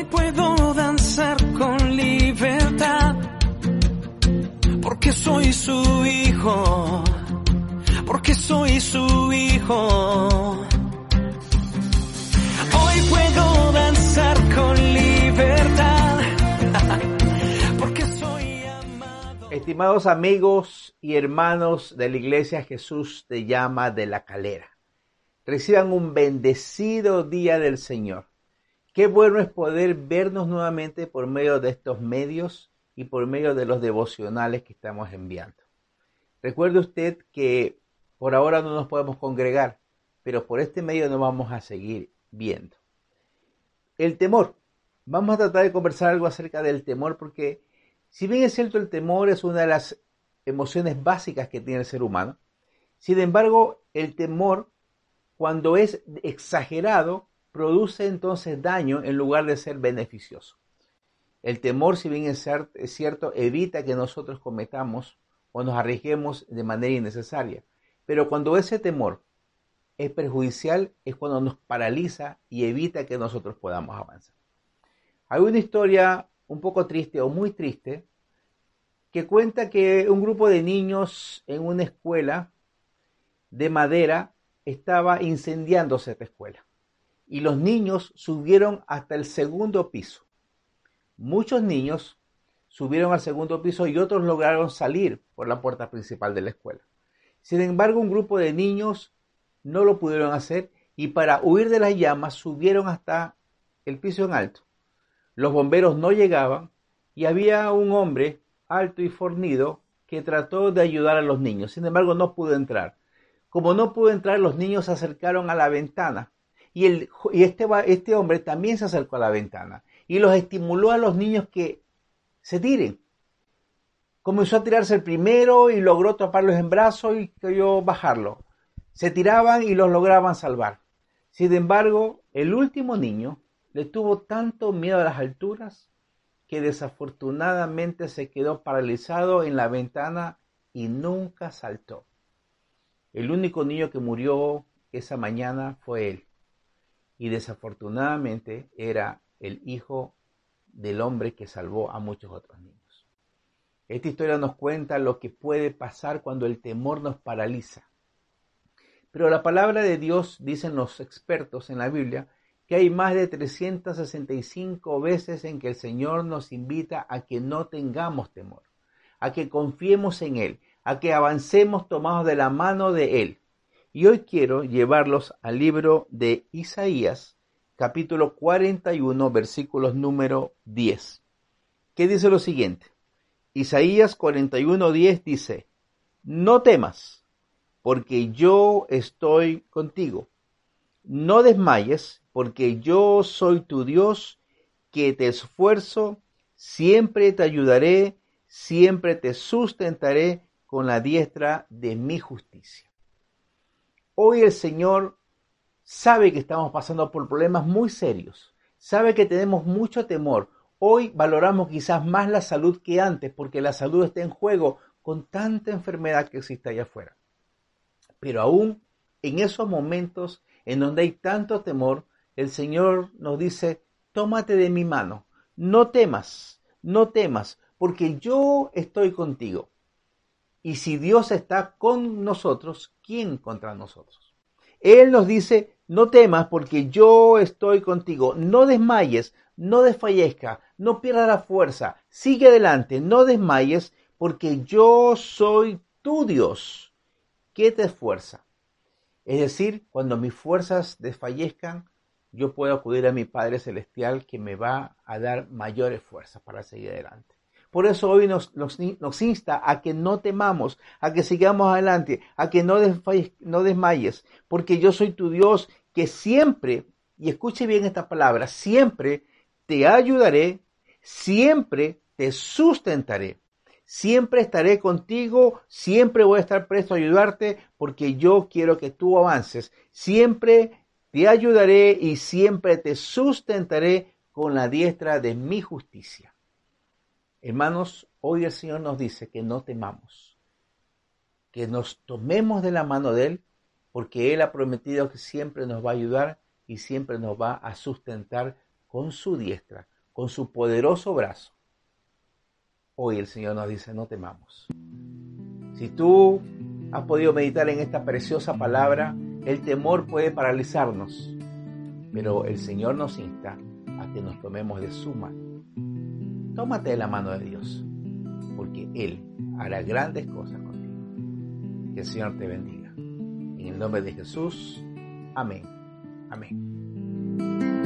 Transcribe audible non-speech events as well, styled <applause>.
Hoy puedo danzar con libertad, porque soy su hijo, porque soy su hijo. Hoy puedo danzar con libertad, <laughs> porque soy amado. Estimados amigos y hermanos de la iglesia, Jesús te llama de la calera. Reciban un bendecido día del Señor. Qué bueno es poder vernos nuevamente por medio de estos medios y por medio de los devocionales que estamos enviando. Recuerde usted que por ahora no nos podemos congregar, pero por este medio nos vamos a seguir viendo. El temor. Vamos a tratar de conversar algo acerca del temor porque si bien es cierto el temor es una de las emociones básicas que tiene el ser humano, sin embargo el temor cuando es exagerado, produce entonces daño en lugar de ser beneficioso. El temor, si bien es cierto, evita que nosotros cometamos o nos arriesguemos de manera innecesaria. Pero cuando ese temor es perjudicial, es cuando nos paraliza y evita que nosotros podamos avanzar. Hay una historia un poco triste o muy triste que cuenta que un grupo de niños en una escuela de madera estaba incendiándose esta escuela y los niños subieron hasta el segundo piso. Muchos niños subieron al segundo piso y otros lograron salir por la puerta principal de la escuela. Sin embargo, un grupo de niños no lo pudieron hacer y para huir de las llamas subieron hasta el piso en alto. Los bomberos no llegaban y había un hombre alto y fornido que trató de ayudar a los niños. Sin embargo, no pudo entrar. Como no pudo entrar, los niños se acercaron a la ventana y, el, y este, este hombre también se acercó a la ventana y los estimuló a los niños que se tiren. Comenzó a tirarse el primero y logró taparlos en brazos y creyó bajarlo. Se tiraban y los lograban salvar. Sin embargo, el último niño le tuvo tanto miedo a las alturas que desafortunadamente se quedó paralizado en la ventana y nunca saltó. El único niño que murió esa mañana fue él. Y desafortunadamente era el hijo del hombre que salvó a muchos otros niños. Esta historia nos cuenta lo que puede pasar cuando el temor nos paraliza. Pero la palabra de Dios, dicen los expertos en la Biblia, que hay más de 365 veces en que el Señor nos invita a que no tengamos temor, a que confiemos en Él, a que avancemos tomados de la mano de Él. Y hoy quiero llevarlos al libro de Isaías, capítulo 41, versículos número 10, que dice lo siguiente. Isaías 41, 10 dice, no temas, porque yo estoy contigo. No desmayes, porque yo soy tu Dios, que te esfuerzo, siempre te ayudaré, siempre te sustentaré con la diestra de mi justicia. Hoy el Señor sabe que estamos pasando por problemas muy serios, sabe que tenemos mucho temor. Hoy valoramos quizás más la salud que antes porque la salud está en juego con tanta enfermedad que existe allá afuera. Pero aún en esos momentos en donde hay tanto temor, el Señor nos dice, tómate de mi mano, no temas, no temas, porque yo estoy contigo. Y si Dios está con nosotros, ¿quién contra nosotros? Él nos dice, no temas porque yo estoy contigo, no desmayes, no desfallezca, no pierdas la fuerza, sigue adelante, no desmayes porque yo soy tu Dios, que te esfuerza. Es decir, cuando mis fuerzas desfallezcan, yo puedo acudir a mi Padre Celestial que me va a dar mayores fuerzas para seguir adelante. Por eso hoy nos, insta a que no temamos, a que sigamos adelante, a que no, no desmayes, porque yo soy tu Dios que siempre, y escuche bien esta palabra, siempre te ayudaré, siempre te sustentaré, siempre estaré contigo, siempre voy a estar presto a ayudarte, porque yo quiero que tú avances, siempre te ayudaré y siempre te sustentaré con la diestra de mi justicia. Hermanos, hoy el Señor nos dice que no temamos, que nos tomemos de la mano de Él, porque Él ha prometido que siempre nos va a ayudar y siempre nos va a sustentar con su diestra, con su poderoso brazo. Hoy el Señor nos dice, no temamos. Si tú has podido meditar en esta preciosa palabra, el temor puede paralizarnos, pero el Señor nos insta a que nos tomemos de su mano. Tómate de la mano de Dios, porque Él hará grandes cosas contigo. Que el Señor te bendiga. En el nombre de Jesús. Amén. Amén.